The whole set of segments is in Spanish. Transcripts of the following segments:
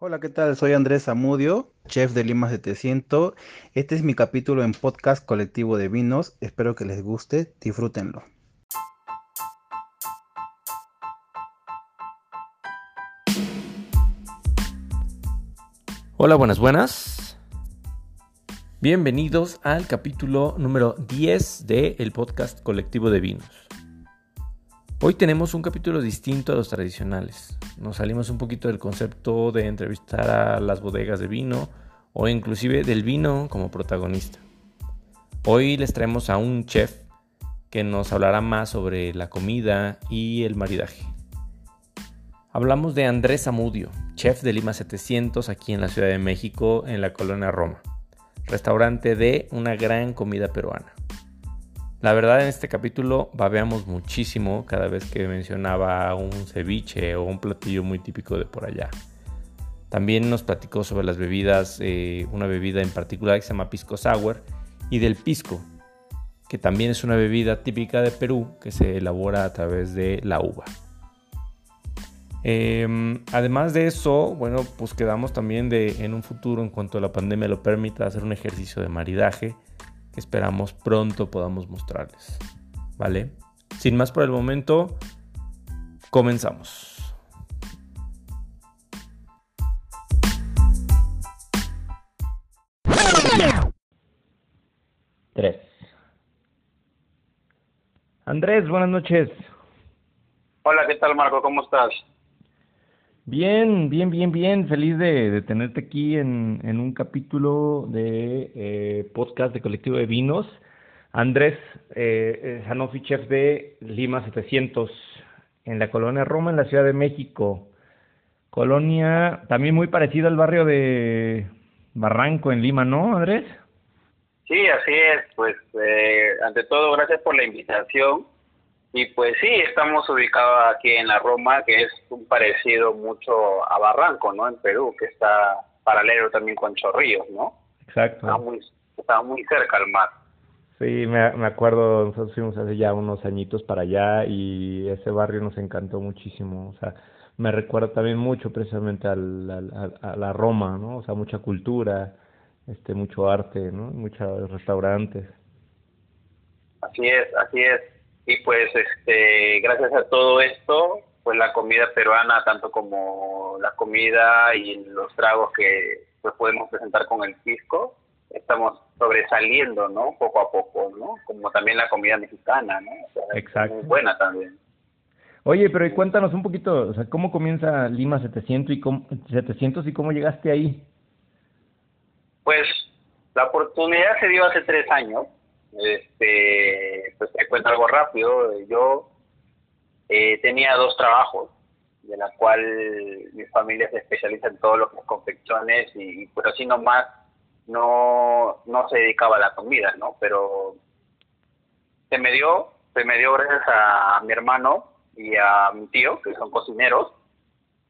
Hola, ¿qué tal? Soy Andrés Zamudio, chef de Lima 700. Este es mi capítulo en podcast colectivo de vinos. Espero que les guste, disfrútenlo. Hola, buenas, buenas. Bienvenidos al capítulo número 10 de el podcast colectivo de vinos. Hoy tenemos un capítulo distinto a los tradicionales. Nos salimos un poquito del concepto de entrevistar a las bodegas de vino o inclusive del vino como protagonista. Hoy les traemos a un chef que nos hablará más sobre la comida y el maridaje. Hablamos de Andrés Amudio, chef de Lima 700 aquí en la Ciudad de México, en la colonia Roma, restaurante de una gran comida peruana. La verdad en este capítulo babeamos muchísimo cada vez que mencionaba un ceviche o un platillo muy típico de por allá. También nos platicó sobre las bebidas, eh, una bebida en particular que se llama pisco sour y del pisco, que también es una bebida típica de Perú que se elabora a través de la uva. Em, además de eso, bueno, pues quedamos también de en un futuro, en cuanto la pandemia lo permita, hacer un ejercicio de maridaje esperamos pronto podamos mostrarles. ¿Vale? Sin más por el momento, comenzamos. Tres. Andrés, buenas noches. Hola, ¿qué tal Marco? ¿Cómo estás? Bien, bien, bien, bien. Feliz de, tenerte aquí en, un capítulo de eh, podcast de Colectivo de Vinos. Andrés eh, chef de Lima 700, en la colonia Roma, en la Ciudad de México. Colonia también muy parecida al barrio de Barranco, en Lima, ¿no, Andrés? Sí, así es. Pues, eh, ante todo, gracias por la invitación y pues sí, estamos ubicados aquí en la Roma, que es un parecido mucho a Barranco, ¿no? En Perú, que está paralelo también con Chorrillos, ¿no? Exacto. Está muy, está muy cerca al mar. Sí, me, me acuerdo, nosotros fuimos hace ya unos añitos para allá y ese barrio nos encantó muchísimo. O sea, me recuerda también mucho precisamente al, a la Roma, ¿no? O sea, mucha cultura, este, mucho arte, ¿no? Muchos restaurantes. Así es, así es y pues este gracias a todo esto pues la comida peruana tanto como la comida y los tragos que pues podemos presentar con el pisco estamos sobresaliendo no poco a poco no como también la comida mexicana no exacto. muy buena también. Oye, pero cuéntanos un poquito, o sea, ¿cómo comienza Lima 700 y cómo, 700 y cómo llegaste ahí? Pues la oportunidad se dio hace tres años este, pues te cuento algo rápido. Yo eh, tenía dos trabajos, de la cual mi familia se especializa en todo lo que es confecciones y, pues así nomás no, no se dedicaba a la comida, ¿no? Pero se me dio, se me dio gracias a mi hermano y a mi tío, que son cocineros,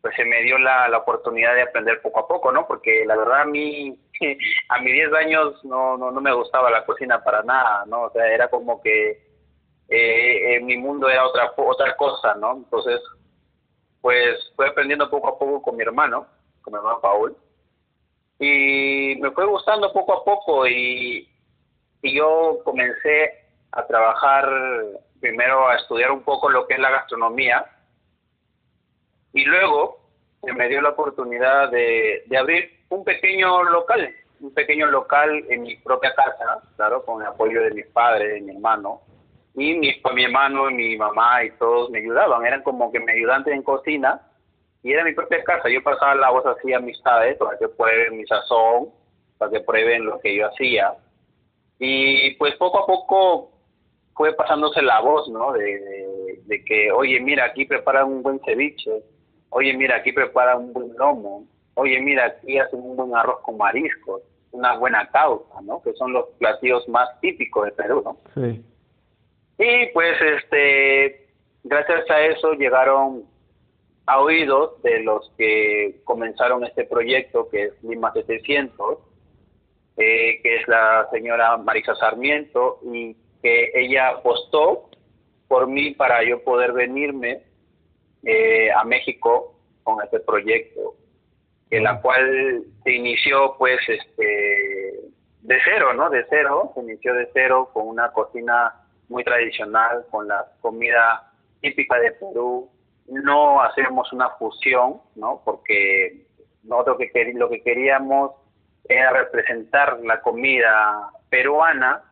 pues se me dio la, la oportunidad de aprender poco a poco, ¿no? Porque la verdad a mí, a mis 10 años no, no, no me gustaba la cocina para nada, ¿no? O sea, era como que eh, mi mundo era otra, otra cosa, ¿no? Entonces, pues fui aprendiendo poco a poco con mi hermano, con mi hermano Paul, y me fue gustando poco a poco y, y yo comencé a trabajar, primero a estudiar un poco lo que es la gastronomía, y luego se me dio la oportunidad de, de abrir un pequeño local, un pequeño local en mi propia casa, claro, con el apoyo de mis padres, de mi hermano. Y mi, mi hermano, mi mamá y todos me ayudaban, eran como que me ayudantes en cocina y era mi propia casa. Yo pasaba la voz así a amistades para que prueben mi sazón, para que prueben lo que yo hacía. Y pues poco a poco fue pasándose la voz, ¿no? De, de que, oye, mira, aquí preparan un buen ceviche, oye, mira, aquí preparan un buen lomo, oye, mira, aquí hacen un buen arroz con mariscos, una buena causa, ¿no? Que son los platillos más típicos de Perú, ¿no? Sí. Y pues, este, gracias a eso llegaron a oídos de los que comenzaron este proyecto, que es Lima 700, eh, que es la señora Marisa Sarmiento, y que ella apostó por mí para yo poder venirme eh, a México con este proyecto. en la cual se inició pues este de cero, ¿no? De cero, se inició de cero con una cocina muy tradicional, con la comida típica de Perú. No hacemos una fusión, ¿no? Porque nosotros que lo que queríamos era representar la comida peruana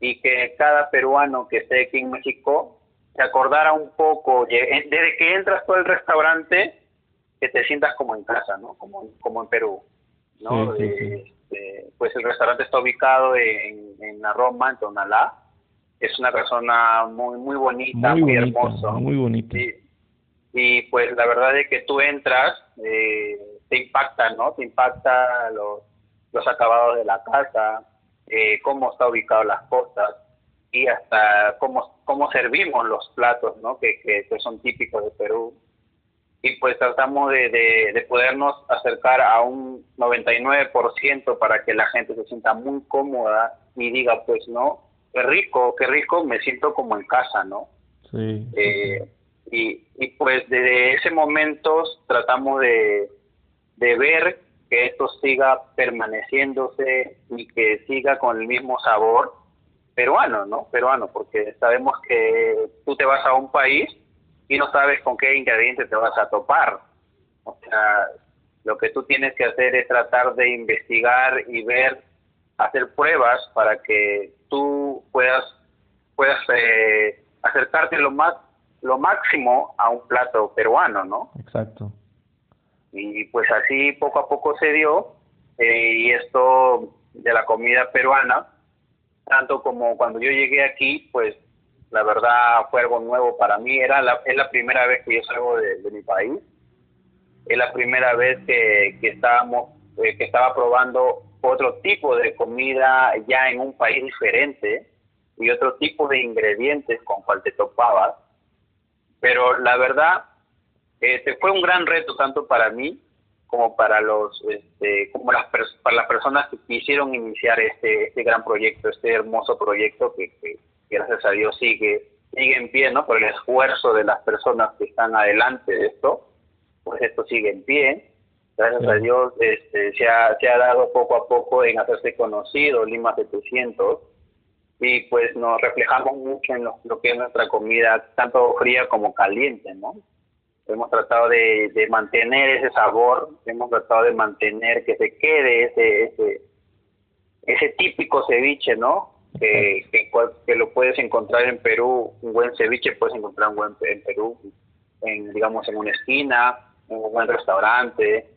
y que cada peruano que esté aquí en México se acordara un poco, desde que entras por el restaurante, que te sientas como en casa, ¿no? Como, como en Perú, ¿no? Este, pues el restaurante está ubicado en, en la Roma, en Tonalá. Es una persona muy muy bonita, muy, hermosa. Muy bonita. Y, pues la verdad es que tú entras, eh, te impacta, ¿no? Te impacta los, los acabados de la casa, eh, cómo está ubicado las cosas y hasta cómo, cómo servimos los platos, ¿no? Que, que, son típicos de Perú. Y pues tratamos de, de, podernos acercar a un 99% para que la gente se sienta muy cómoda y diga, pues, no, qué rico, qué rico, me siento como en casa, ¿no? Sí. Eh, y, y pues desde ese momento tratamos de, de ver que esto siga permaneciéndose y que siga con el mismo sabor peruano, ¿no? Peruano, porque sabemos que tú te vas a un país y no sabes con qué ingredientes te vas a topar. O sea, lo que tú tienes que hacer es tratar de investigar y ver, hacer pruebas para que tú puedas puedas eh, acercarte lo más lo máximo a un plato peruano, ¿no? Exacto. Y pues así poco a poco se dio, eh, y esto de la comida peruana, tanto como cuando yo llegué aquí, pues la verdad fue algo nuevo para mí, era la, es la primera vez que yo salgo de, mi país, es la primera vez que, que estábamos, eh, que estaba probando otro tipo de comida ya en un país diferente y otro tipo de ingredientes con cual te topabas. Pero la verdad este, fue un gran reto tanto para mí como para los este, como las para las personas que quisieron iniciar este este gran proyecto este hermoso proyecto que, gracias a Dios sigue sigue en pie no por el esfuerzo de las personas que están adelante de esto pues esto sigue en pie. Gracias a Dios este, se ha se ha dado poco a poco en hacerse conocido Lima 700 y pues nos reflejamos mucho en lo, lo que es nuestra comida tanto fría como caliente no hemos tratado de, mantener ese sabor, hemos tratado de mantener que se quede ese ese, ese típico ceviche, ¿no? Que, que, lo puedes encontrar en Perú, un buen ceviche puedes encontrar un buen en Perú, en, digamos en una esquina, en un buen restaurante,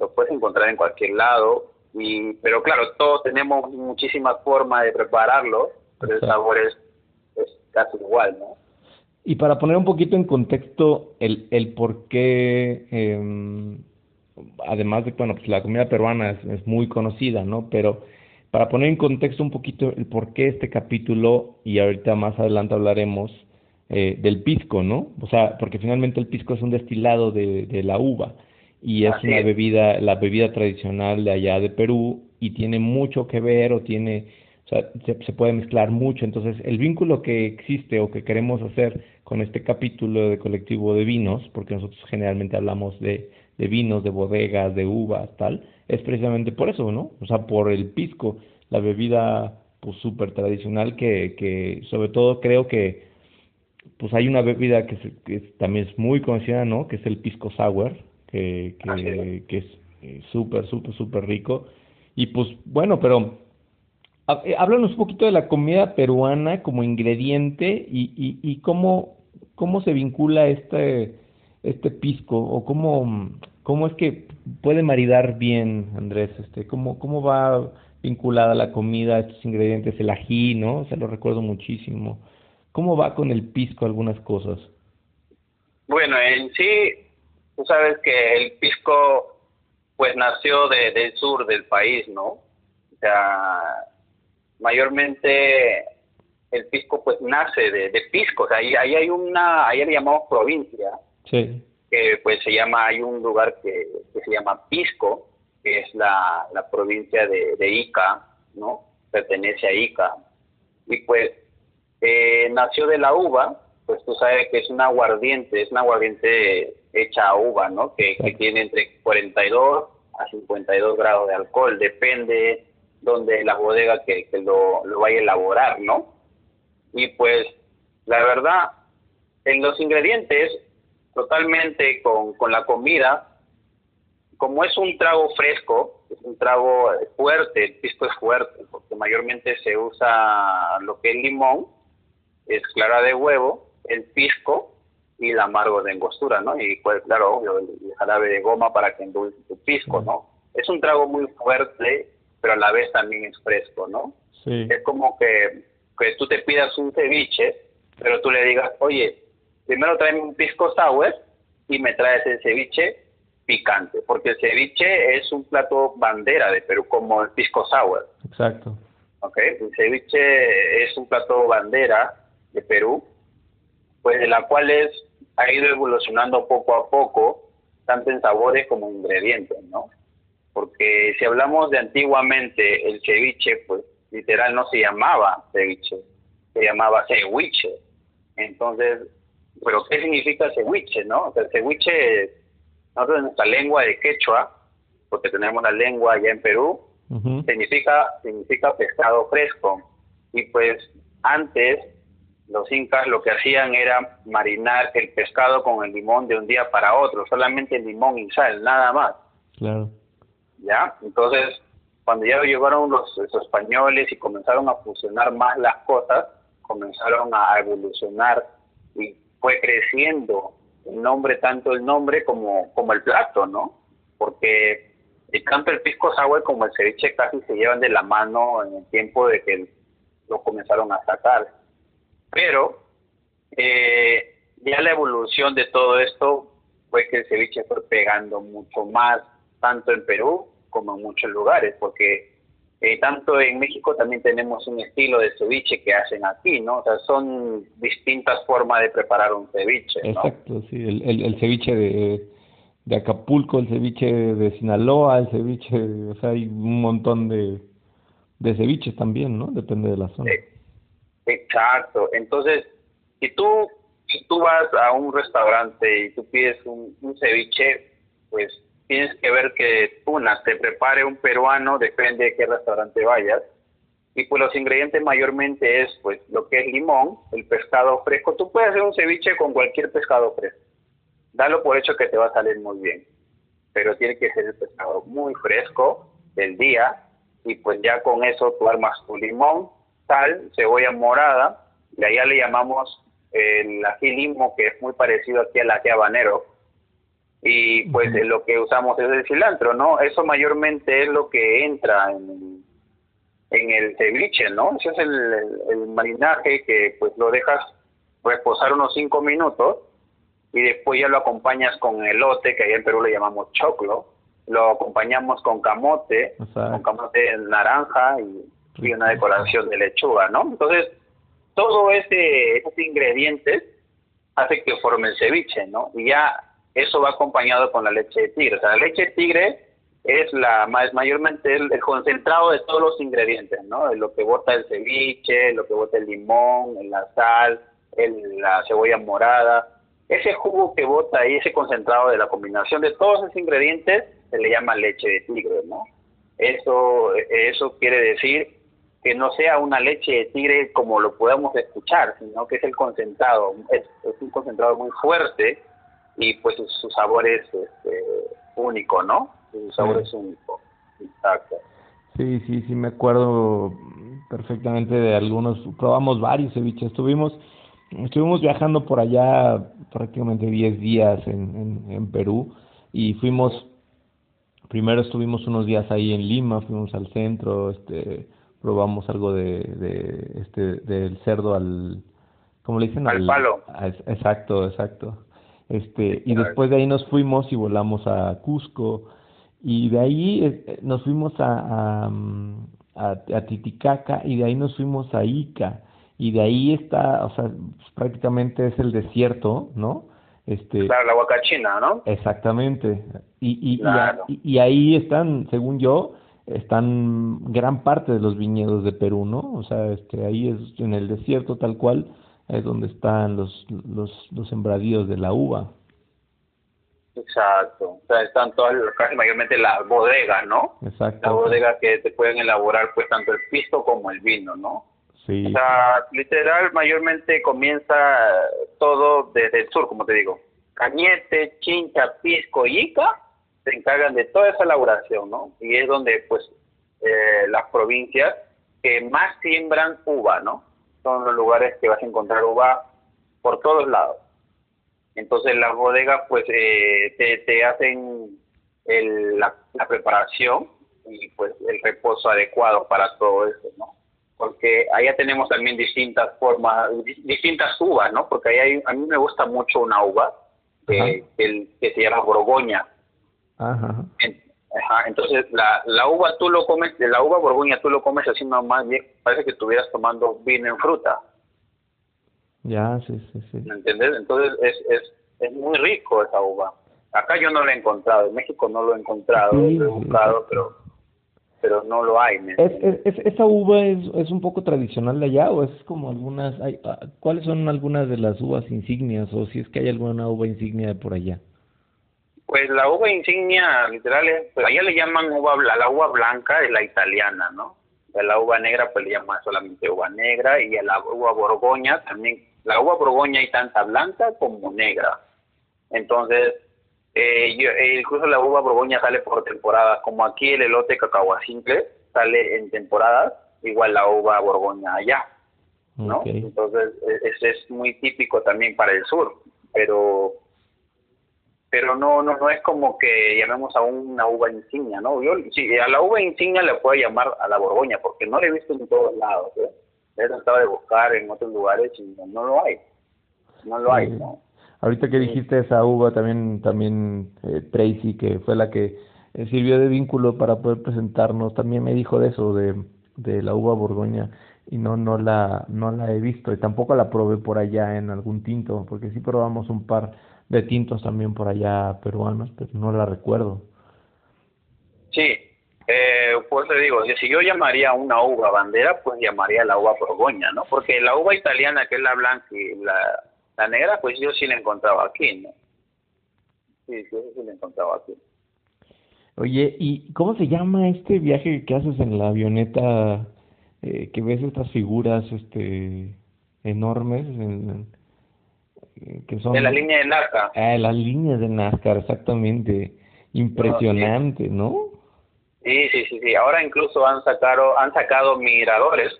lo puedes encontrar en cualquier lado, y pero claro, todos tenemos muchísimas formas de prepararlo, pero el sabor es, es casi igual, ¿no? Y para poner un poquito en contexto el, el por qué, em, además de, bueno, pues la comida peruana es, muy conocida, ¿no? Pero para poner en contexto un poquito el por qué este capítulo, y ahorita más adelante hablaremos eh, del pisco, ¿no? O sea, porque finalmente el pisco es un destilado de, de la uva y es una bebida, la bebida tradicional de allá de Perú y tiene mucho que ver o tiene o sea, se, puede mezclar mucho. Entonces, el vínculo que existe o que queremos hacer con este capítulo de colectivo de vinos, porque nosotros generalmente hablamos de, de vinos, de bodegas, de uvas, tal, es precisamente por eso, ¿no? O sea, por el pisco, la bebida pues súper tradicional que, que sobre todo creo que pues hay una bebida que, que también es muy conocida, ¿no? Que es el pisco sour, que, que, que es eh, súper, súper, súper rico. Y pues bueno, pero háblanos un poquito de la comida peruana como ingrediente y, cómo, cómo se vincula este, este pisco o cómo, cómo es que puede maridar bien, Andrés, este, cómo, cómo va vinculada la comida, estos ingredientes, el ají, ¿no? Se lo recuerdo muchísimo. ¿Cómo va con el pisco algunas cosas? Bueno, en sí, tú sabes que el pisco pues nació de, del sur del país, ¿no? O sea, mayormente el pisco pues nace de, de pisco, o sea, ahí, ahí hay una, ahí le llamamos provincia, sí. que pues se llama, hay un lugar que, que se llama Pisco, que es la, la provincia de, de, Ica, ¿no? Pertenece a Ica. Y pues eh, nació de la uva, pues tú sabes que es un aguardiente, es un aguardiente hecha a uva, ¿no? Que, que tiene entre 42 a 52 grados de alcohol, depende donde la bodega que, que lo, lo vaya a elaborar, ¿no? Y pues, la verdad, en los ingredientes, totalmente con, con la comida, como es un trago fresco, es un trago fuerte, el pisco es fuerte, porque mayormente se usa lo que es limón, es clara de huevo, el pisco y el amargo de angostura, ¿no? Y pues claro, obvio, el, jarabe de goma para que endulce tu pisco, ¿no? Es un trago muy fuerte, pero a la vez también es fresco, ¿no? Sí. Es como que, que tú te pidas un ceviche, pero tú le digas, oye, primero tráeme un pisco sour y me traes el ceviche picante, porque el ceviche es un plato bandera de Perú, como el pisco sour. Exacto. ¿ok? El ceviche es un plato bandera de Perú, pues de la cual es, ha ido evolucionando poco a poco, tanto en sabores como en ingredientes, ¿no? Porque si hablamos de antiguamente, el ceviche, pues literal no se llamaba ceviche, se llamaba ceviche. Entonces, ¿pero qué significa ceviche, no? O sea, el ceviche nosotros en nuestra lengua de quechua, porque tenemos la lengua allá en Perú, significa, significa pescado fresco. Y pues antes los incas lo que hacían era marinar el pescado con el limón de un día para otro, solamente el limón y sal, nada más. Claro. ¿Ya? Entonces, cuando ya llegaron los, los españoles y comenzaron a fusionar más las cosas, comenzaron a evolucionar y fue creciendo el nombre, tanto el nombre como, como el plato, ¿no? Porque el tanto el pisco sour como el ceviche casi se llevan de la mano en el tiempo de que lo comenzaron a sacar. Pero eh, ya la evolución de todo esto fue que el ceviche fue pegando mucho más, tanto en Perú como en muchos lugares, porque eh, tanto en México también tenemos un estilo de ceviche que hacen aquí, ¿no? O sea, son distintas formas de preparar un ceviche, ¿no? Exacto, sí, el, el, el ceviche de, de Acapulco, el ceviche de Sinaloa, el ceviche, o sea, hay un montón de, de ceviches también, ¿no? Depende de la zona. Eh, Exacto, entonces, si tú, si tú vas a un restaurante y tú pides un, un ceviche, pues tienes que ver que una te prepare un peruano, depende de qué restaurante vayas. Y pues los ingredientes mayormente es pues lo que es limón, el pescado fresco. Tú puedes hacer un ceviche con cualquier pescado fresco. Dalo por hecho que te va a salir muy bien. Pero tiene que ser el pescado muy fresco del día y pues ya con eso tú armas tu limón, sal, cebolla morada, y allá le llamamos el ají limo que es muy parecido aquí al ají habanero y pues lo que usamos es el cilantro, ¿no? Eso mayormente es lo que entra en, en el ceviche, ¿no? Ese es el, el, el marinaje que pues lo dejas reposar unos cinco minutos y después ya lo acompañas con elote, que allá en Perú le llamamos choclo, lo acompañamos con camote, con camote naranja y, y una decoración de lechuga, ¿no? Entonces, todo ese, ese ingrediente hace que forme el ceviche, ¿no? Y ya eso va acompañado con la leche de tigre. O sea, la leche de tigre es la más mayormente el, el concentrado de todos los ingredientes, ¿no? Lo que bota el ceviche, lo que bota el limón, la sal, el, la cebolla morada. Ese jugo que bota ahí, ese concentrado de la combinación de todos esos ingredientes, se le llama leche de tigre, ¿no? Eso, eso quiere decir que no sea una leche de tigre como lo podemos escuchar, sino que es el concentrado, es un concentrado muy fuerte y pues su, su sabor es este, único, ¿no? Su sabor Sí. es único. Exacto. Sí, sí, sí, me acuerdo perfectamente de algunos, probamos varios ceviches, estuvimos, estuvimos viajando por allá prácticamente 10 días en, en, en Perú y fuimos, primero estuvimos unos días ahí en Lima, fuimos al centro, este, probamos algo de, de este, del cerdo al, ¿cómo le dicen? Al palo. a- exacto, exacto. Este, y después de ahí nos fuimos y volamos a Cusco y de ahí eh, nos fuimos a, a, a, a Titicaca y de ahí nos fuimos a Ica y de ahí está, o sea, pues, prácticamente es el desierto, ¿no? Este, Claro, la guacachina, ¿no? Exactamente. Y, Claro. y, y ahí están, según yo, están gran parte de los viñedos de Perú, ¿no? O sea, este, ahí es en el desierto tal cual, es donde están los, los, los sembradíos de la uva. Exacto, o sea, están todas, casi mayormente las bodegas, ¿no? Exacto. Las bodegas que te pueden elaborar pues tanto el pisto como el vino, ¿no? Sí. O sea, literal, mayormente comienza todo desde el sur, como te digo. Cañete, Chincha, Pisco y Ica se encargan de toda esa elaboración, ¿no? Y es donde, pues, eh, las provincias que más siembran uva, ¿no? Son los lugares que vas a encontrar uva por todos lados. Entonces las bodegas pues eh, te, te, hacen el, la, la, preparación y pues el reposo adecuado para todo eso, ¿no? Porque allá tenemos también distintas formas, distintas uvas, ¿no? Porque ahí hay, a mí me gusta mucho una uva que, el, que se llama Borgoña. Ajá. En, ajá. Entonces la, la uva tú lo comes, de la uva Borgoña tú lo comes así nomás bien, parece que estuvieras tomando vino en fruta. Ya, sí, sí, sí. ¿Me entiendes? Entonces es, es, es muy rico esa uva. Acá yo no lo he encontrado, en México no lo he encontrado, Sí, lo he buscado, pero pero no lo hay. ¿me ¿Es, entiendes? es, es- ¿Esa uva es, es un poco tradicional de allá o es como algunas, hay, ah, cuáles son algunas de las uvas insignias o si es que hay alguna uva insignia de por allá? Pues la uva insignia, literal, es, pues allá le llaman uva la uva blanca es la italiana, ¿no? La uva negra pues le llaman solamente uva negra y a la uva borgoña también, la uva borgoña hay tanta blanca como negra. Entonces, eh, yo, eh, incluso la uva borgoña sale por temporadas, como aquí el elote cacahuacincle sale en temporadas, igual la uva borgoña allá. ¿no? Entonces, e- es, es muy típico también para el sur, pero pero no no no es como que llamemos a una uva insignia, ¿no? Yo sí, a la uva insignia le puedo llamar a la Borgoña, porque no la he visto en todos lados, ¿eh? He tratado de buscar en otros lugares y no, no lo hay. No lo hay. ¿no? Ahorita que dijiste esa uva, también, también eh, Tracy, que fue la que eh, sirvió de vínculo para poder presentarnos, también me dijo de eso, de, de la uva borgoña, y no, no la, no la he visto, y tampoco la probé por allá en algún tinto, porque sí probamos un par de tintos también por allá peruanos, pero no la recuerdo. Sí, eh, pues te digo, si yo llamaría una uva bandera, pues llamaría la uva Borgoña, ¿no? Porque la uva italiana, que es la blanca y la, la negra, pues yo sí la encontraba aquí, ¿no? Sí, eso sí la encontraba aquí. Oye, ¿y cómo se llama este viaje que haces en la avioneta, eh, que ves estas figuras este enormes, en- en- que son... De la línea de Nazca. Ah, las líneas de NASCAR, exactamente. Impresionante, ¿no? Sí, sí, sí, sí. Ahora incluso han sacado, han sacado miradores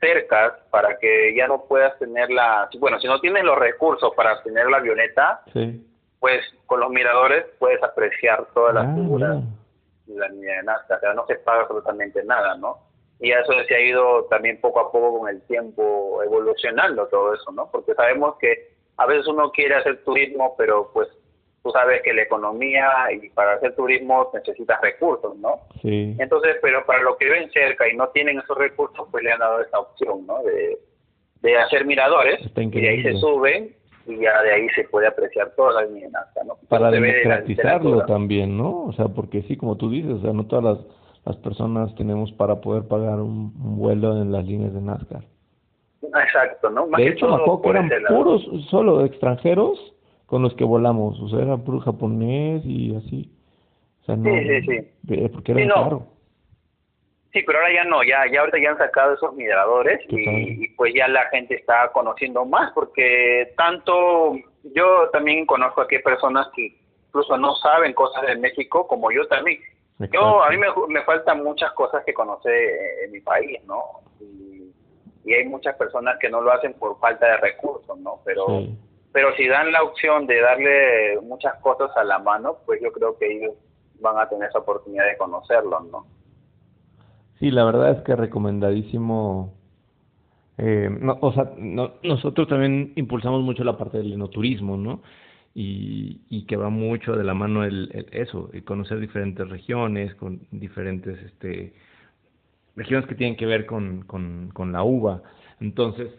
cercas para que ya no puedas tener la... Bueno, si no tienes los recursos para tener la avioneta, Sí. pues con los miradores puedes apreciar todas las Ah, figuras. de la línea de Nazca, o sea, no se paga absolutamente nada, ¿no? Y eso se ha ido también poco a poco con el tiempo evolucionando todo eso, ¿no? Porque sabemos que a veces uno quiere hacer turismo, pero pues tú sabes que la economía y para hacer turismo necesitas recursos, ¿no? Sí. Entonces, pero para los que viven cerca y no tienen esos recursos, pues le han dado esta opción, ¿no? De, de hacer miradores y de ahí se suben y ya de ahí se puede apreciar toda la línea de Nazca, ¿no? Para de la democratizarlo también, ¿no? O sea, porque sí, como tú dices, o sea, no todas las, las personas tenemos para poder pagar un, un vuelo en las líneas de NASCAR. Exacto, ¿no? Más De hecho, me acuerdo que eran puros, solo extranjeros con los que volamos, o sea, era puro japonés y así. O sea, no, Sí, sí, sí. de- porque era Sí, no. caro. Sí, pero ahora ya no, ya, ya ahorita ya han sacado esos y, y pues ya la gente está conociendo más porque tanto yo también conozco aquí personas que incluso no saben cosas de México como yo también. Yo, a mí me, me faltan muchas cosas que conocer en mi país, ¿no? Y, hay muchas personas que no lo hacen por falta de recursos, ¿no? Pero Sí. pero si dan la opción de darle muchas cosas a la mano, pues yo creo que ellos van a tener esa oportunidad de conocerlo, ¿no? Sí, la verdad es que recomendadísimo. Eh, no, o sea, no- nosotros también impulsamos mucho la parte del enoturismo, ¿no? Y, y que va mucho de la mano el, el- eso, el conocer diferentes regiones, con diferentes este, regiones que tienen que ver con, con, con la uva. Entonces,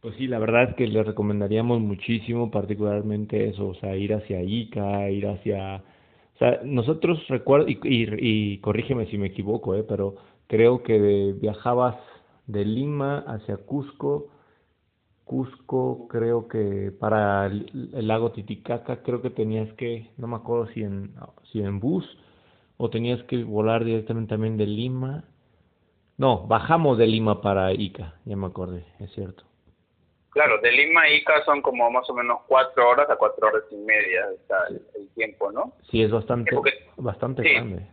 pues sí, la verdad es que les recomendaríamos muchísimo, particularmente eso, o sea, ir hacia Ica, ir hacia... O sea, nosotros recuerdo, y, y, y corrígeme si me equivoco, ¿eh? pero creo que de- viajabas de Lima hacia Cusco Cusco, creo que para el, lago Titicaca, creo que tenías que, no me acuerdo si en, si en bus o tenías que volar directamente también de Lima. No, bajamos de Lima para Ica, ya me acordé, es cierto. Claro, de Lima a Ica son como más o menos cuatro horas a cuatro horas y media el, tiempo, ¿no? Sí, es bastante, bastante grande.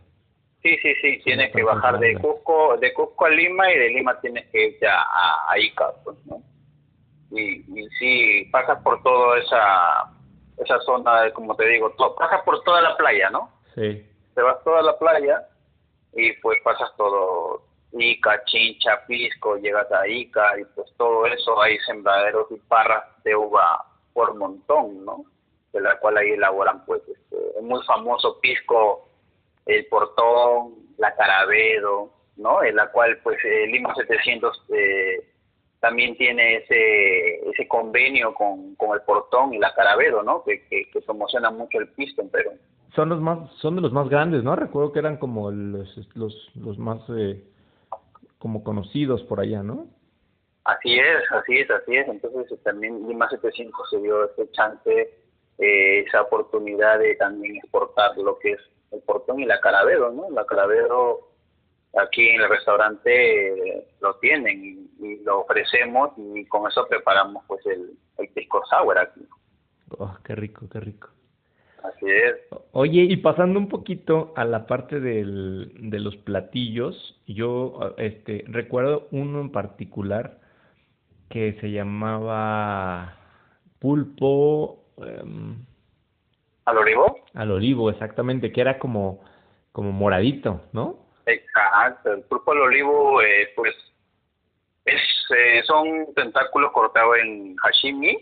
Sí, sí, sí, tienes que bajar de Cusco, de Cusco a Lima y de Lima tienes que ir ya a, Ica, pues, ¿no? Y, y sí, pasas por toda esa, esa zona, como te digo, pasas por toda la playa, ¿no? Sí. Te vas toda la playa y pues pasas todo, Ica, Chincha, Pisco, llegas a Ica y pues todo eso, hay sembraderos y parras de uva por montón, ¿no? De la cual ahí elaboran pues, este, es muy famoso Pisco el Portón, la Carabedo, ¿no? En la cual, pues, el Lima 700 eh, también tiene ese ese convenio con, con el Portón y la Carabedo, ¿no? Que, que, que promociona mucho el pisto en Perú. Son los más, son de los más grandes, ¿no? Recuerdo que eran como los, los, los más, eh, como conocidos por allá, ¿no? Así es, así es, así es. Entonces también Lima 700 se dio ese chance, eh, esa oportunidad de también exportar lo que es el portón y la carabedo, ¿no? La carabedo aquí en el restaurante lo tienen y, lo ofrecemos y con eso preparamos pues el, el pisco sour aquí. Oh, qué rico, qué rico. Así es. Oye, y pasando un poquito a la parte del, de los platillos, yo este recuerdo uno en particular que se llamaba pulpo. Em, ¿Al olivo? Al olivo, exactamente, que era como, como moradito, ¿no? Exacto, el pulpo al olivo, eh, pues, es, eh, son tentáculos cortados en hashimi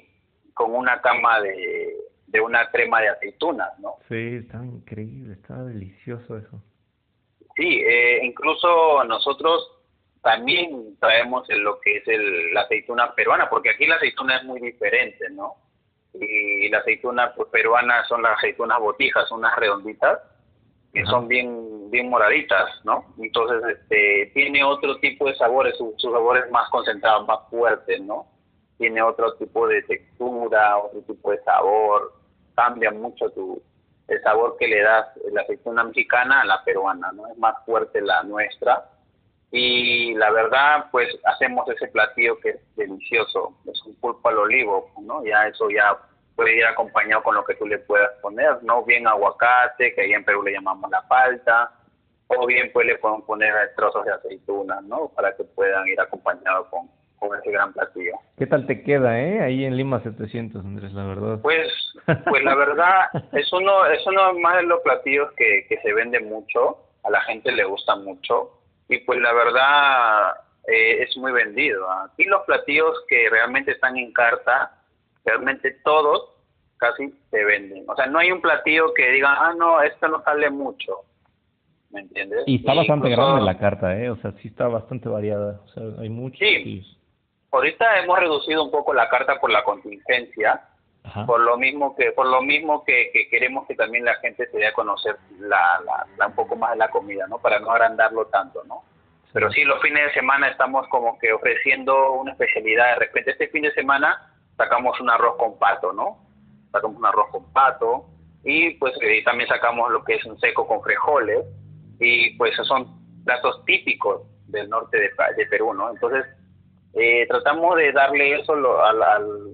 con una cama de, de una crema de aceitunas, ¿no? Sí, estaba increíble, estaba delicioso eso. Sí, eh, incluso nosotros también traemos lo que es el, la aceituna peruana, porque aquí la aceituna es muy diferente, ¿no? y la aceituna pues, peruana son las aceitunas botijas, unas redonditas que son bien bien moraditas, ¿no? Entonces este tiene otro tipo de sabores, sus su sabores más concentrados, más fuertes, ¿no? Tiene otro tipo de textura, otro tipo de sabor, cambia mucho tu el sabor que le das la aceituna mexicana a la peruana, ¿no? Es más fuerte la nuestra y la verdad pues hacemos ese platillo que es delicioso, es un pulpo al olivo, ¿no? Ya eso ya puede ir acompañado con lo que tú le puedas poner, ¿no? Bien aguacate, que ahí en Perú le llamamos la palta, o bien pues le pueden poner trozos de aceituna, ¿no? Para que puedan ir acompañados con, con ese gran platillo. ¿Qué tal te queda, eh? Ahí en Lima 700, Andrés, la verdad. Pues, pues la verdad, es uno, es uno más de los platillos que, que se vende mucho, a la gente le gusta mucho, y pues la verdad eh, es muy vendido. Aquí los platillos que realmente están en carta, realmente todos casi se venden. O sea, no hay un platillo que diga, ah, no, esto no sale mucho. ¿Me entiendes? Y está bastante grande la carta, ¿eh? O sea, sí está bastante variada. O sea, hay mucho. Sí. Ahorita hemos reducido un poco la carta por la contingencia, por lo mismo que por lo mismo que, queremos que también la gente se dé a conocer la, la, un poco más de la comida, ¿no? Para no agrandarlo tanto, ¿no? Pero sí, los fines de semana estamos como que ofreciendo una especialidad. De repente este fin de semana sacamos un arroz con pato, ¿no? Sacamos un arroz con pato y pues eh, también sacamos lo que es un seco con frijoles y pues son platos típicos del norte de, de Perú, ¿no? Entonces eh, tratamos de darle eso a,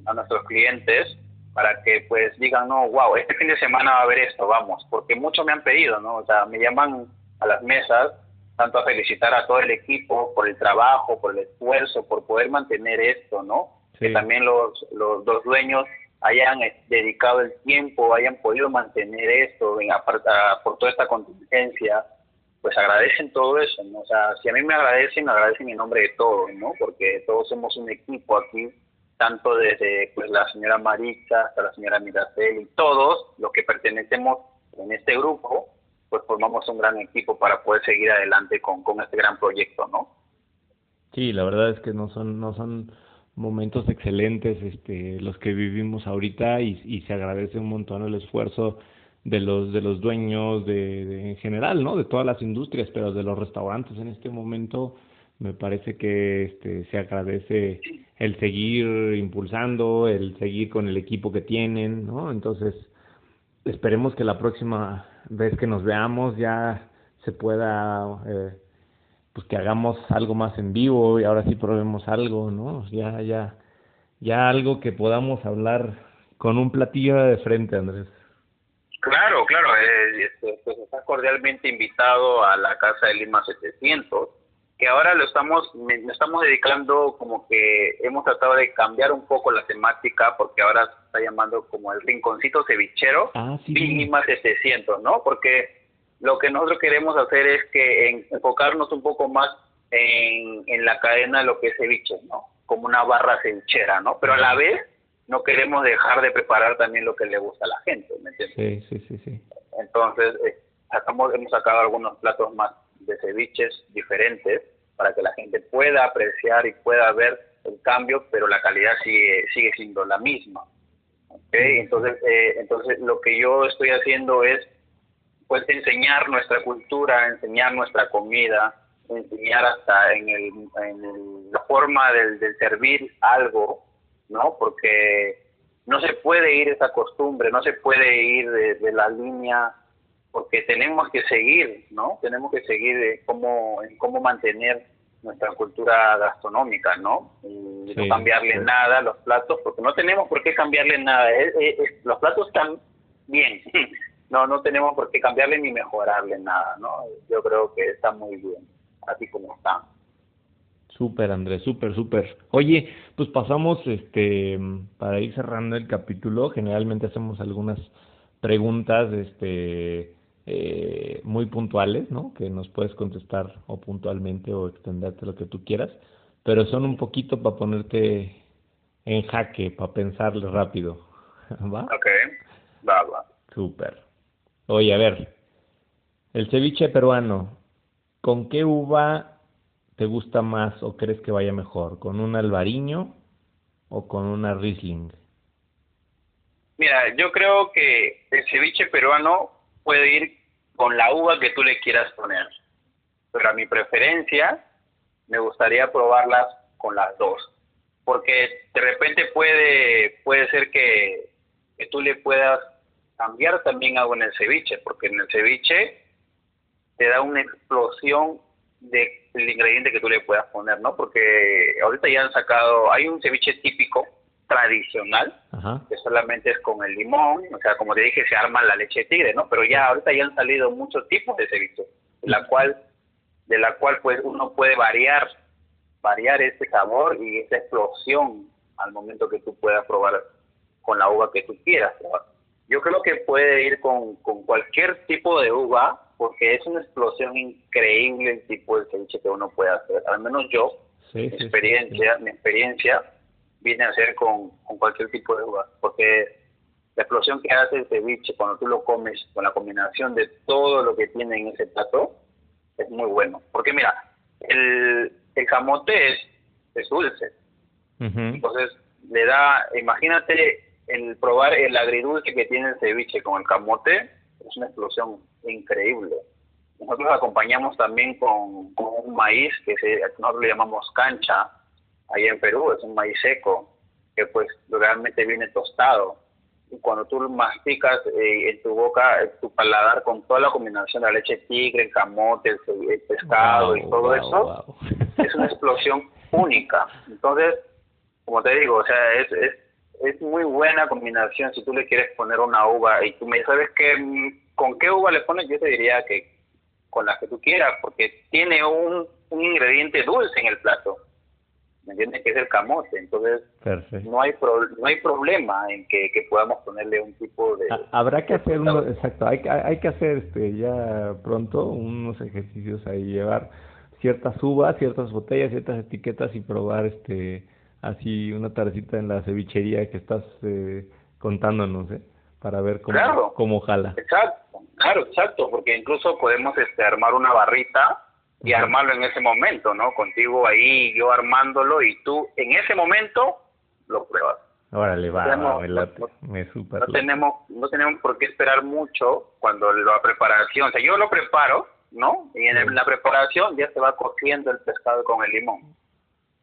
a nuestros clientes para que pues digan, no, wow, este fin de semana va a haber esto, vamos, porque muchos me han pedido, ¿no? O sea, me llaman a las mesas tanto a felicitar a todo el equipo por el trabajo, por el esfuerzo, por poder mantener esto, ¿no? que también los, los, dueños hayan eh, dedicado el tiempo, hayan podido mantener esto en, por toda esta contingencia, pues agradecen todo eso, ¿no? O sea, si a mí me agradecen, me agradecen en nombre de todos, ¿no? Porque todos somos un equipo aquí, tanto desde pues la señora Maricha hasta la señora Miracel y todos los que pertenecemos en este grupo, pues formamos un gran equipo para poder seguir adelante con, con este gran proyecto, ¿no? Sí, la verdad es que no son, no son momentos excelentes este, los que vivimos ahorita y, y se agradece un montón el esfuerzo de los de los dueños de, en general no de todas las industrias pero de los restaurantes en este momento Me parece que este, se agradece el seguir impulsando, el seguir con el equipo que tienen, ¿no? Entonces, esperemos que la próxima vez que nos veamos ya se pueda, eh, pues que hagamos algo más en vivo y ahora sí probemos algo, ¿no? Ya, ya, ya algo que podamos hablar con un platillo de frente, Andrés. Claro, claro, eh, este, pues está cordialmente invitado a la Casa de Lima 700 que ahora lo estamos, nos estamos dedicando como que hemos tratado de cambiar un poco la temática porque ahora se está llamando como el rinconcito cevichero ah, sí, Lima 700, ¿no? Porque lo que nosotros queremos hacer es que enfocarnos un poco más en, en la cadena de lo que es ceviche, ¿no? Como una barra cevichera, ¿no? Pero a la vez no queremos dejar de preparar también lo que le gusta a la gente, ¿me entiendes? Sí, sí, sí, sí. Entonces, eh, sacamos, hemos sacado algunos platos más de ceviches diferentes para que la gente pueda apreciar y pueda ver el cambio, pero la calidad sigue, sigue siendo la misma. ¿okay? Entonces, eh, entonces, lo que yo estoy haciendo es pues enseñar nuestra cultura, enseñar nuestra comida, enseñar hasta en, el, en la forma del, del servir algo, ¿no? Porque no se puede ir esa costumbre, no se puede ir de, de la línea porque tenemos que seguir, ¿no? Tenemos que seguir en cómo, en cómo mantener nuestra cultura gastronómica, ¿no? Y no cambiarle nada a los platos, porque no tenemos por qué cambiarle nada. los platos están bien, no, no tenemos por qué cambiarle ni mejorarle nada, ¿no? Yo creo que está muy bien, así como están. Súper, Andrés, súper, súper. Oye, pues pasamos, este, para ir cerrando el capítulo, generalmente hacemos algunas preguntas, este, eh, muy puntuales, ¿no? Que nos puedes contestar o puntualmente o extenderte lo que tú quieras, pero son un poquito para ponerte en jaque, para pensarle rápido. ¿Va? Ok, va, va. Súper. Oye, a ver, el ceviche peruano, ¿con qué uva te gusta más o crees que vaya mejor? ¿Con un albariño o con una Riesling? Mira, yo creo que el ceviche peruano puede ir con la uva que tú le quieras poner. Pero a mi preferencia, me gustaría probarlas con las dos. Porque de repente puede, puede ser que, que tú le puedas cambiar también algo en el ceviche, porque en el ceviche te da una explosión del ingrediente que tú le puedas poner, ¿no? Porque ahorita ya han sacado, hay un ceviche típico tradicional, que solamente es con el limón, o sea, como te dije, se arma la leche de tigre, ¿no? Pero ya ahorita ya han salido muchos tipos de ceviche, de la cual, de la cual pues uno puede variar, variar ese sabor y esa explosión al momento que tú puedas probar con la uva que tú quieras probar. Yo creo que puede ir con, con cualquier tipo de uva, porque es una explosión increíble el tipo de ceviche que uno puede hacer. Al menos yo, mi experiencia, mi experiencia viene a ser con, con cualquier tipo de uva, porque la explosión que hace el ceviche cuando tú lo comes con la combinación de todo lo que tiene en ese plato es muy bueno. Porque mira, el, el camote es, es dulce. Entonces le da, imagínate el probar el agridulce que tiene el ceviche con el camote, es una explosión increíble. Nosotros acompañamos también con, con un maíz que se, nosotros le llamamos cancha, ahí en Perú, es un maíz seco que pues realmente viene tostado. Y cuando tú masticas eh, en tu boca, en tu paladar con toda la combinación de la leche tigre, el camote, el, pescado y todo eso, es una explosión única. Entonces, como te digo, o sea, es, es, es muy buena combinación si tú le quieres poner una uva y tú me sabes que con qué uva le pones, yo te diría que con la que tú quieras, porque tiene un, un ingrediente dulce en el plato. ¿me entiendes? Que es el camote. Entonces, no hay no hay problema en que, que, podamos ponerle un tipo de... Habrá que hacer, uno, exacto, hay, hay que hacer este ya pronto unos ejercicios ahí, llevar ciertas uvas, ciertas botellas, ciertas etiquetas y probar este así una tardecita en la cevichería que estás eh, contándonos, ¿eh? Para ver cómo, cómo jala. Exacto, claro, exacto, porque incluso podemos este armar una barrita y armarlo en ese momento, ¿no? Contigo ahí, yo armándolo y tú en ese momento lo pruebas. Órale, va, no, me super no tenemos, no tenemos por qué esperar mucho cuando la preparación, o sea, yo lo preparo ¿no? Y en, la preparación ya se va cociendo el pescado con el limón.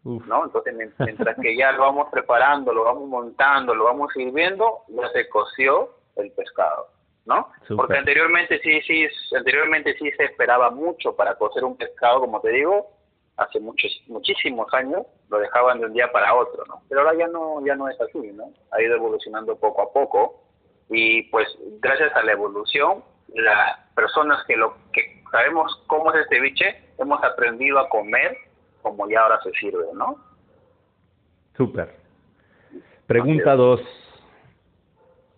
¿No? Entonces, mientras que ya lo vamos preparando, lo vamos montando, lo vamos sirviendo, ya se coció el pescado, ¿no? Porque anteriormente sí, sí, anteriormente sí se esperaba mucho para cocer un pescado, como te digo, hace muchos, muchísimos años lo dejaban de un día para otro, ¿no? Pero ahora ya no, ya no es así, ¿no? Ha ido evolucionando poco a poco y pues gracias a la evolución, las personas que lo que sabemos cómo es el ceviche, hemos aprendido a comer como ya ahora se sirve, ¿no? Súper. Pregunta dos.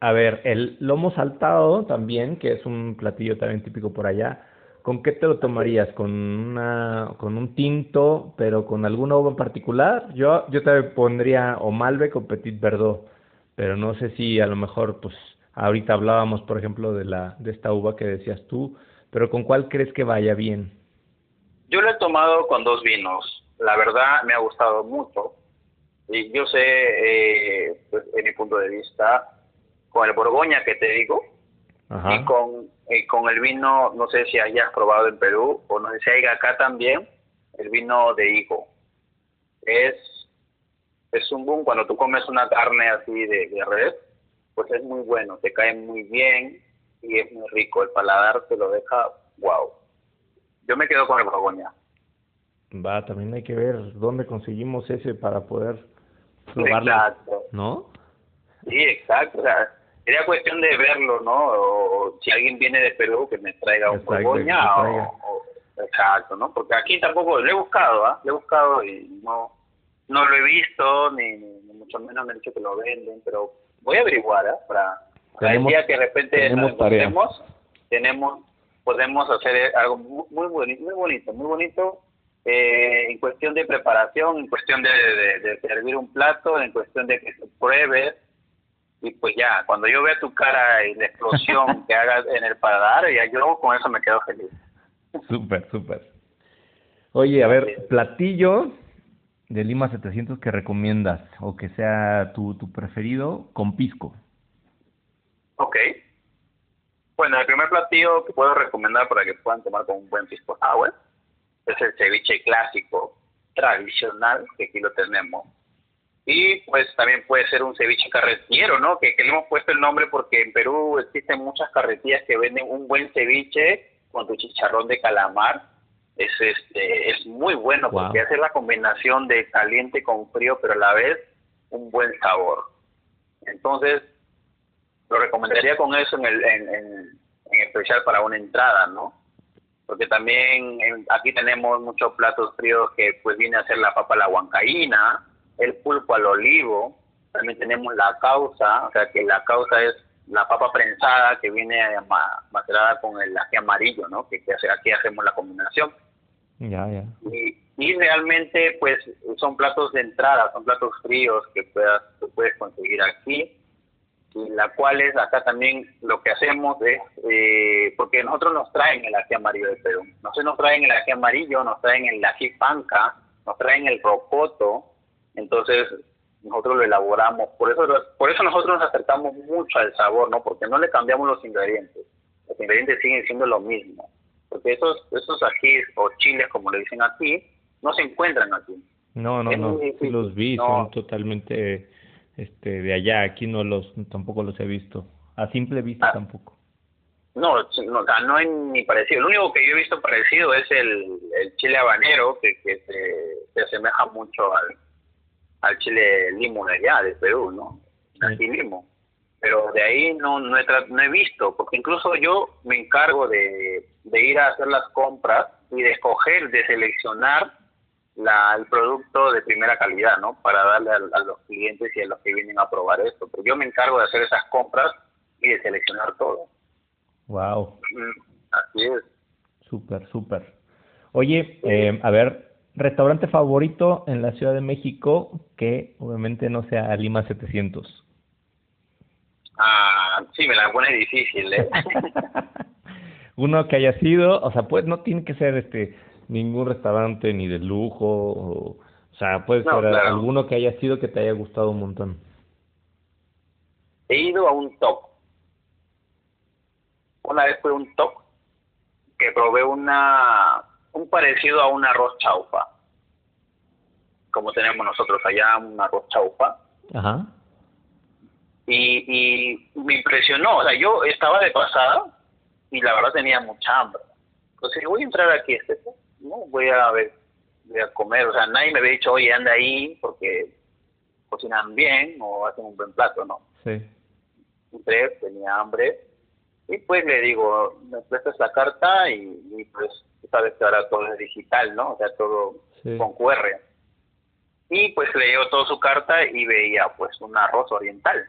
A ver, el lomo saltado también, que es un platillo también típico por allá, ¿con qué te lo tomarías? ¿Con una, con un tinto, pero con alguna uva en particular? Yo, yo te pondría o Malbec o Petit Verdot, pero no sé si a lo mejor, pues, ahorita hablábamos, por ejemplo, de la, de esta uva que decías tú, pero ¿con cuál crees que vaya bien? Yo lo he tomado con dos vinos. La verdad me ha gustado mucho. Y yo sé, eh, pues, en mi punto de vista, con el Borgoña que te digo, y con, con el vino, no sé si hayas probado en Perú, o no sé si hay acá también, el vino de higo. Es, es un boom cuando tú comes una carne así de, de red, pues es muy bueno, te cae muy bien y es muy rico. El paladar te lo deja, wow. Yo me quedo con el Borgoña. Va, también hay que ver dónde conseguimos ese para poder probarlo, exacto. ¿no? Sí, exacto. O sea, sería cuestión de verlo, ¿no? O si alguien viene de Perú, que me traiga un Borgoña o, Exacto, ¿no? Porque aquí tampoco, lo he buscado, ¿ah? Lo he buscado y no no lo he visto, ni, mucho menos me han dicho que lo venden, pero voy a averiguar, ¿ah? Para, para el día que de repente tenemos, tenemos, podemos hacer algo muy, muy bonito, muy bonito, muy bonito eh, en cuestión de preparación, en cuestión de, de, servir un plato, en cuestión de que se pruebe y pues ya, cuando yo vea tu cara y la explosión que hagas en el paladar, ya yo con eso me quedo feliz. Súper, súper. Oye, a ver, platillo de Lima 700 que recomiendas o que sea tu, tu preferido con pisco. Ok. Bueno, el primer platillo que puedo recomendar para que puedan tomar con un buen pisco sour es el ceviche clásico, tradicional, que aquí lo tenemos. Y pues también puede ser un ceviche carretillero, ¿no? Que, le hemos puesto el nombre porque en Perú existen muchas carretillas que venden un buen ceviche con tu chicharrón de calamar. Es, este, es muy bueno porque hace la combinación de caliente con frío, pero a la vez un buen sabor. Entonces, lo recomendaría con eso en, el, en, en especial para una entrada, ¿no? porque también aquí tenemos muchos platos fríos que pues viene a ser la papa a la huancaína, el pulpo al olivo, también tenemos la causa, o sea que la causa es la papa prensada que viene macerada con el ají amarillo, ¿no? Que, que aquí hacemos la combinación. Ya, ya. Y, y, realmente pues son platos de entrada, son platos fríos que puedas, puedes conseguir aquí la cual es acá también lo que hacemos es, eh, porque nosotros nos traen el ají amarillo de Perú, nosotros nos traen el ají amarillo, nos traen el ají panca, nos traen el rocoto, entonces nosotros lo elaboramos, por eso por eso nosotros nos acercamos mucho al sabor, ¿no? Porque no le cambiamos los ingredientes, los ingredientes siguen siendo lo mismo, porque esos esos ajís o chiles, como le dicen aquí, no se encuentran aquí. No, no, no, los vi, son totalmente este de allá aquí no los tampoco los he visto a simple vista ah. tampoco no, no, no hay ni parecido. Lo único que yo he visto parecido es el, el chile habanero, que, que se, asemeja mucho al, al chile limo de allá, de Perú, ¿no? Aquí limo. Pero de ahí no, no, he, no he visto, porque incluso yo me encargo de, de ir a hacer las compras y de escoger, de seleccionar la, el producto de primera calidad, ¿no? Para darle a, los clientes y a los que vienen a probar esto. Pero yo me encargo de hacer esas compras y de seleccionar todo. Wow. Así es. Súper, súper. Oye, eh, a ver, restaurante favorito en la Ciudad de México que obviamente no sea Lima 700. Ah, sí, me la pone difícil, ¿eh? Uno que haya sido, o sea, pues no tiene que ser este ningún restaurante ni de lujo, o, o sea, puede ser alguno que haya sido que te haya gustado un montón. He ido a un top. Una vez fue un top que probé una un parecido a un arroz chaufa, como tenemos nosotros allá, un arroz chaufa. Ajá. Y, y me impresionó, o sea, yo estaba de pasada y la verdad tenía mucha hambre. Entonces voy a entrar aquí, este, no voy a ver, voy a comer, o sea, nadie me había dicho, oye, anda ahí porque cocinan bien o hacen un buen plato, ¿no? Sí. Entré, tenía hambre y pues le digo, me prestas la carta y, y pues sabes que ahora todo es digital, ¿no? O sea, todo Sí. con QR. Y pues le dio toda su carta y veía pues un arroz oriental.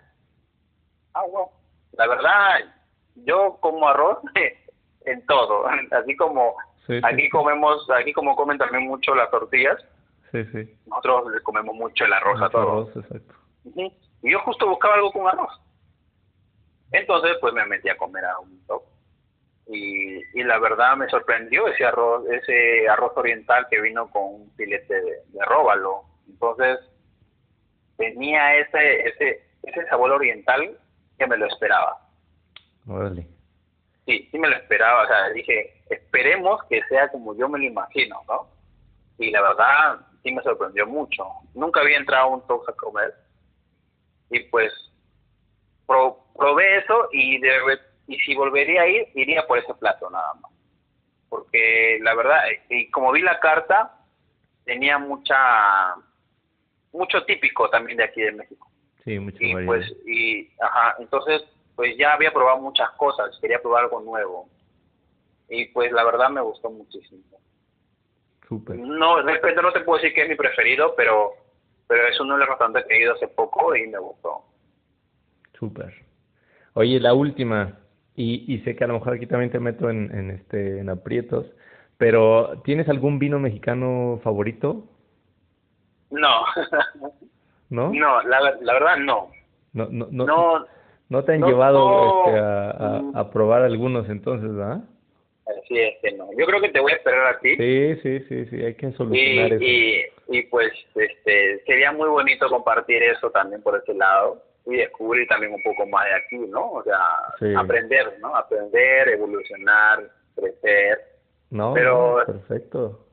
Ah. La verdad, yo como arroz en todo, así como Sí, sí, aquí comemos, aquí como comen también mucho las tortillas, sí, sí. nosotros le comemos mucho el arroz a Mucho todo. arroz, exacto. Y yo justo buscaba algo con arroz. Entonces, pues me metí a comer a un top. Y, y la verdad me sorprendió ese arroz, ese arroz oriental que vino con un filete de, de róbalo. Entonces, tenía ese, ese, ese sabor oriental que me lo esperaba. Órale. Sí, sí me lo esperaba. O sea, dije, esperemos que sea como yo me lo imagino, ¿no? Y la verdad, sí me sorprendió mucho. Nunca había entrado a un Tox a comer. Y pues, pro- probé eso y, de, y si volvería a ir, iría por ese plato nada más. Porque la verdad, y como vi la carta, tenía mucha mucho típico también de aquí de México Sí, mucha y variedad. pues y ajá entonces pues ya había probado muchas cosas quería probar algo nuevo y pues la verdad me gustó muchísimo Súper. no repente no te puedo decir que es mi preferido pero pero es uno de los restaurantes que he ido hace poco y me gustó Súper. Oye, la última, y, y sé que a lo mejor aquí también te meto en, en, este, en aprietos, pero ¿tienes algún vino mexicano favorito? no ¿No? no la, la verdad no No, no, no, no no te han no, llevado no. este, a, a, a probar algunos entonces, ¿verdad? Así es que no yo creo que te voy a esperar a ti Sí, sí, sí, sí, hay que y, solucionar eso. y, y pues este sería muy bonito compartir eso también por ese lado y descubrir también un poco más de aquí, ¿no? O sea, Sí. aprender, ¿no? Aprender, evolucionar, crecer. No, pero- no, perfecto.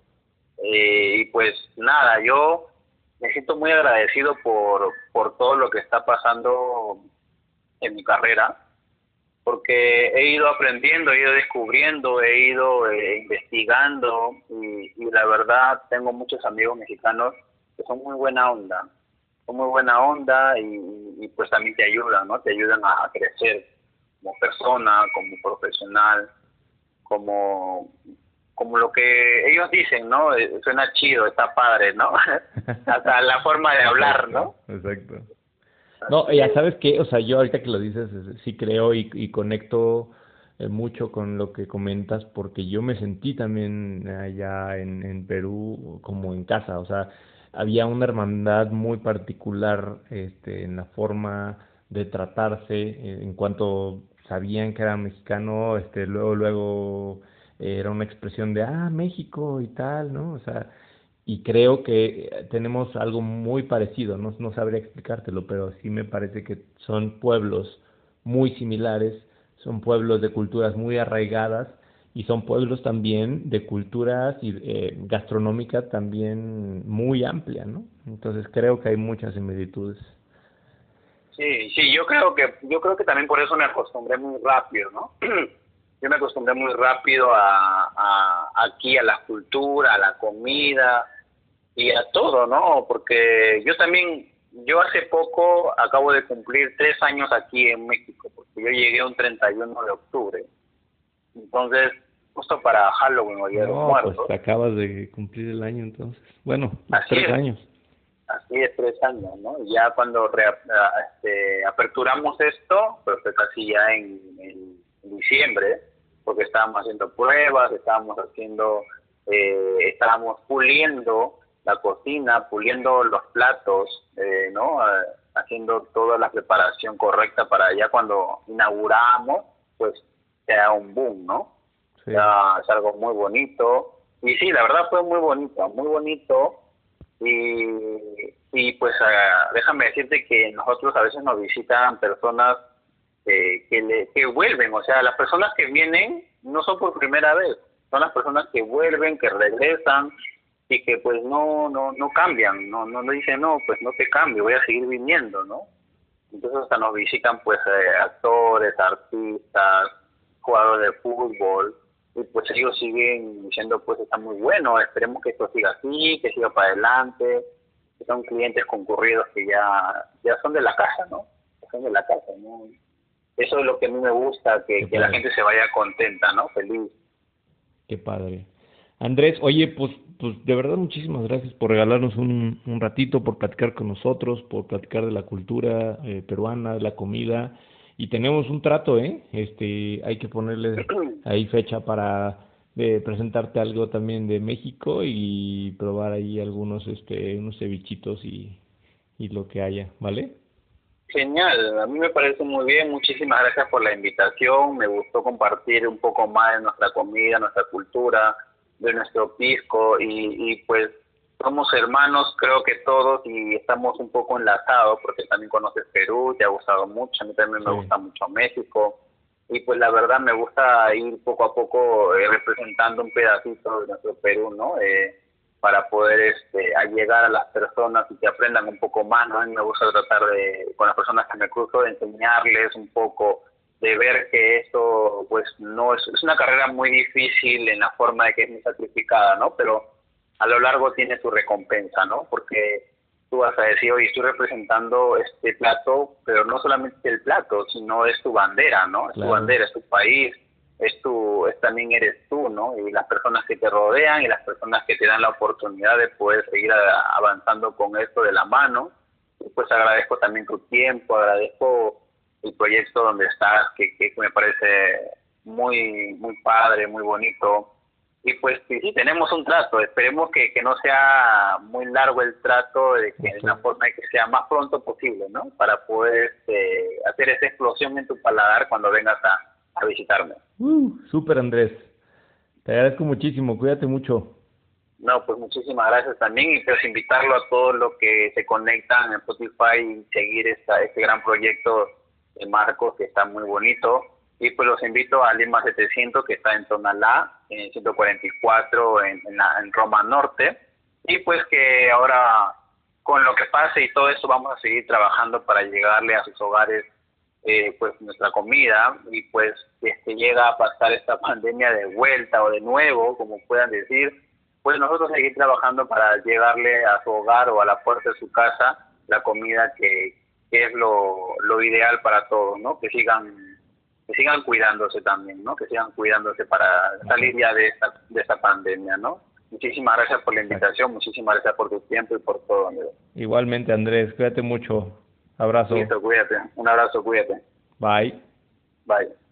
Eh, y pues nada, yo me siento muy agradecido por, por todo lo que está pasando en mi carrera, porque he ido aprendiendo, he ido descubriendo, he ido eh, investigando y, la verdad tengo muchos amigos mexicanos que son muy buena onda, son muy buena onda y, y, pues también te ayudan, ¿no? Te ayudan a, a crecer como persona, como profesional, como como lo que ellos dicen, ¿no? Eh, Suena chido, está padre, ¿no? Hasta la forma de hablar, ¿no? Exacto. No, ya sabes que, o sea, yo ahorita que lo dices, es- sí creo y, y conecto eh, mucho con lo que comentas, porque yo me sentí también allá en, en Perú como en casa, o sea, había una hermandad muy particular este, en la forma de tratarse, eh, en cuanto sabían que era mexicano, este, luego, luego eh, era una expresión de, ah, México y tal, ¿no? O sea, y creo que eh, tenemos algo muy parecido, no, no sabría explicártelo, pero sí me parece que son pueblos muy similares, son pueblos de culturas muy arraigadas y son pueblos también de culturas y eh, gastronómica también muy amplia, ¿no? Entonces creo que hay muchas similitudes. Sí, sí, yo creo que yo creo que también por eso me acostumbré muy rápido, ¿no? Yo me acostumbré muy rápido a aquí a la cultura, a la comida y a todo, ¿no? Porque yo también, yo hace poco acabo de cumplir tres años aquí en México, porque yo llegué un 31 de octubre. Entonces, justo para Halloween o Día de los No, Muertos. pues acabas de cumplir el año entonces. Bueno, los Así tres es. años. así de tres años, ¿no? Ya cuando a- este, aperturamos esto, pues fue casi ya en, en diciembre, porque estábamos haciendo pruebas, estábamos haciendo, eh, estábamos puliendo la cocina, puliendo los platos, eh, ¿no? Eh, haciendo toda la preparación correcta para ya cuando inauguramos, pues sea un boom, ¿no? Sí. Ya es algo muy bonito. Y sí, la verdad fue muy bonito, muy bonito. Y, y pues ah, déjame decirte que nosotros a veces nos visitan personas eh, que, le, que vuelven, o sea, las personas que vienen no son por primera vez, son las personas que vuelven, que regresan y que pues no no no cambian, no no, no dicen no, pues no te cambio, voy a seguir viniendo, ¿no? Entonces hasta nos visitan pues eh, actores, artistas, jugadores de fútbol y pues ellos siguen diciendo pues está muy bueno, esperemos que esto siga así, que siga para adelante, que son clientes concurridos que ya ya son de la casa, ¿no? Son de la casa, ¿no? Eso es lo que a mí me gusta, que, que la gente se vaya contenta, ¿no? Feliz. Qué padre. Andrés, oye, pues, pues de verdad muchísimas gracias por regalarnos un, un ratito, por platicar con nosotros, por platicar de la cultura eh, peruana, de la comida. Y tenemos un trato, ¿eh? Este, hay que ponerle ahí fecha para de presentarte algo también de México y probar ahí algunos, este, unos cevichitos y, y lo que haya, ¿vale? Genial, a mí me parece muy bien, muchísimas gracias por la invitación, me gustó compartir un poco más de nuestra comida, nuestra cultura, de nuestro pisco y, y pues somos hermanos, creo que todos, y estamos un poco enlazados porque también conoces Perú, te ha gustado mucho, a mí también me gusta mucho México, y pues la verdad me gusta ir poco a poco eh, representando un pedacito de nuestro Perú, ¿no? Eh, para poder este, llegar a las personas y que aprendan un poco más, ¿no? A mí me gusta tratar de, con las personas que me cruzo, de enseñarles un poco de ver que esto pues no es, es una carrera muy difícil en la forma de que es muy sacrificada, ¿no? Pero a lo largo tiene su recompensa, ¿no? Porque tú vas a decir, oye, estoy representando este plato, pero no solamente el plato, sino es tu bandera, ¿no? Es tu bandera, es tu país, es tu, es, también eres tú, ¿no? Y las personas que te rodean y las personas que te dan la oportunidad de poder seguir avanzando con esto de la mano. Y pues agradezco también tu tiempo, agradezco el proyecto donde estás, que, que me parece muy, muy padre, muy bonito. Y pues sí, tenemos un trato, esperemos que, que no sea muy largo el trato, de que de una forma que sea más pronto posible, ¿no? Para poder este, hacer esa explosión en tu paladar cuando vengas a, a visitarme. Uh, super Andrés, te agradezco muchísimo, cuídate mucho. No, pues muchísimas gracias también y pues invitarlo a todos los que se conectan en Spotify y seguir esta, este gran proyecto Marcos, que está muy bonito. Y pues los invito a Lima 700, que está en Tonalá, en 144, en, en, en Roma Norte. Y pues que ahora, con lo que pase y todo eso, vamos a seguir trabajando para llegarle a sus hogares eh, pues nuestra comida y pues si es que llega a pasar esta pandemia de vuelta o de nuevo, como puedan decir, pues nosotros seguir trabajando para llegarle a su hogar o a la puerta de su casa la comida que, que es lo, lo ideal para todos, ¿no? Que sigan que sigan cuidándose también, ¿no? Que sigan cuidándose para salir ya de esta, de esta pandemia, ¿no? Muchísimas gracias por la invitación, muchísimas gracias por tu tiempo y por todo, Andrés. Igualmente, Andrés, cuídate mucho. Abrazo. Listo, cuídate. Un abrazo, cuídate. Bye. Bye.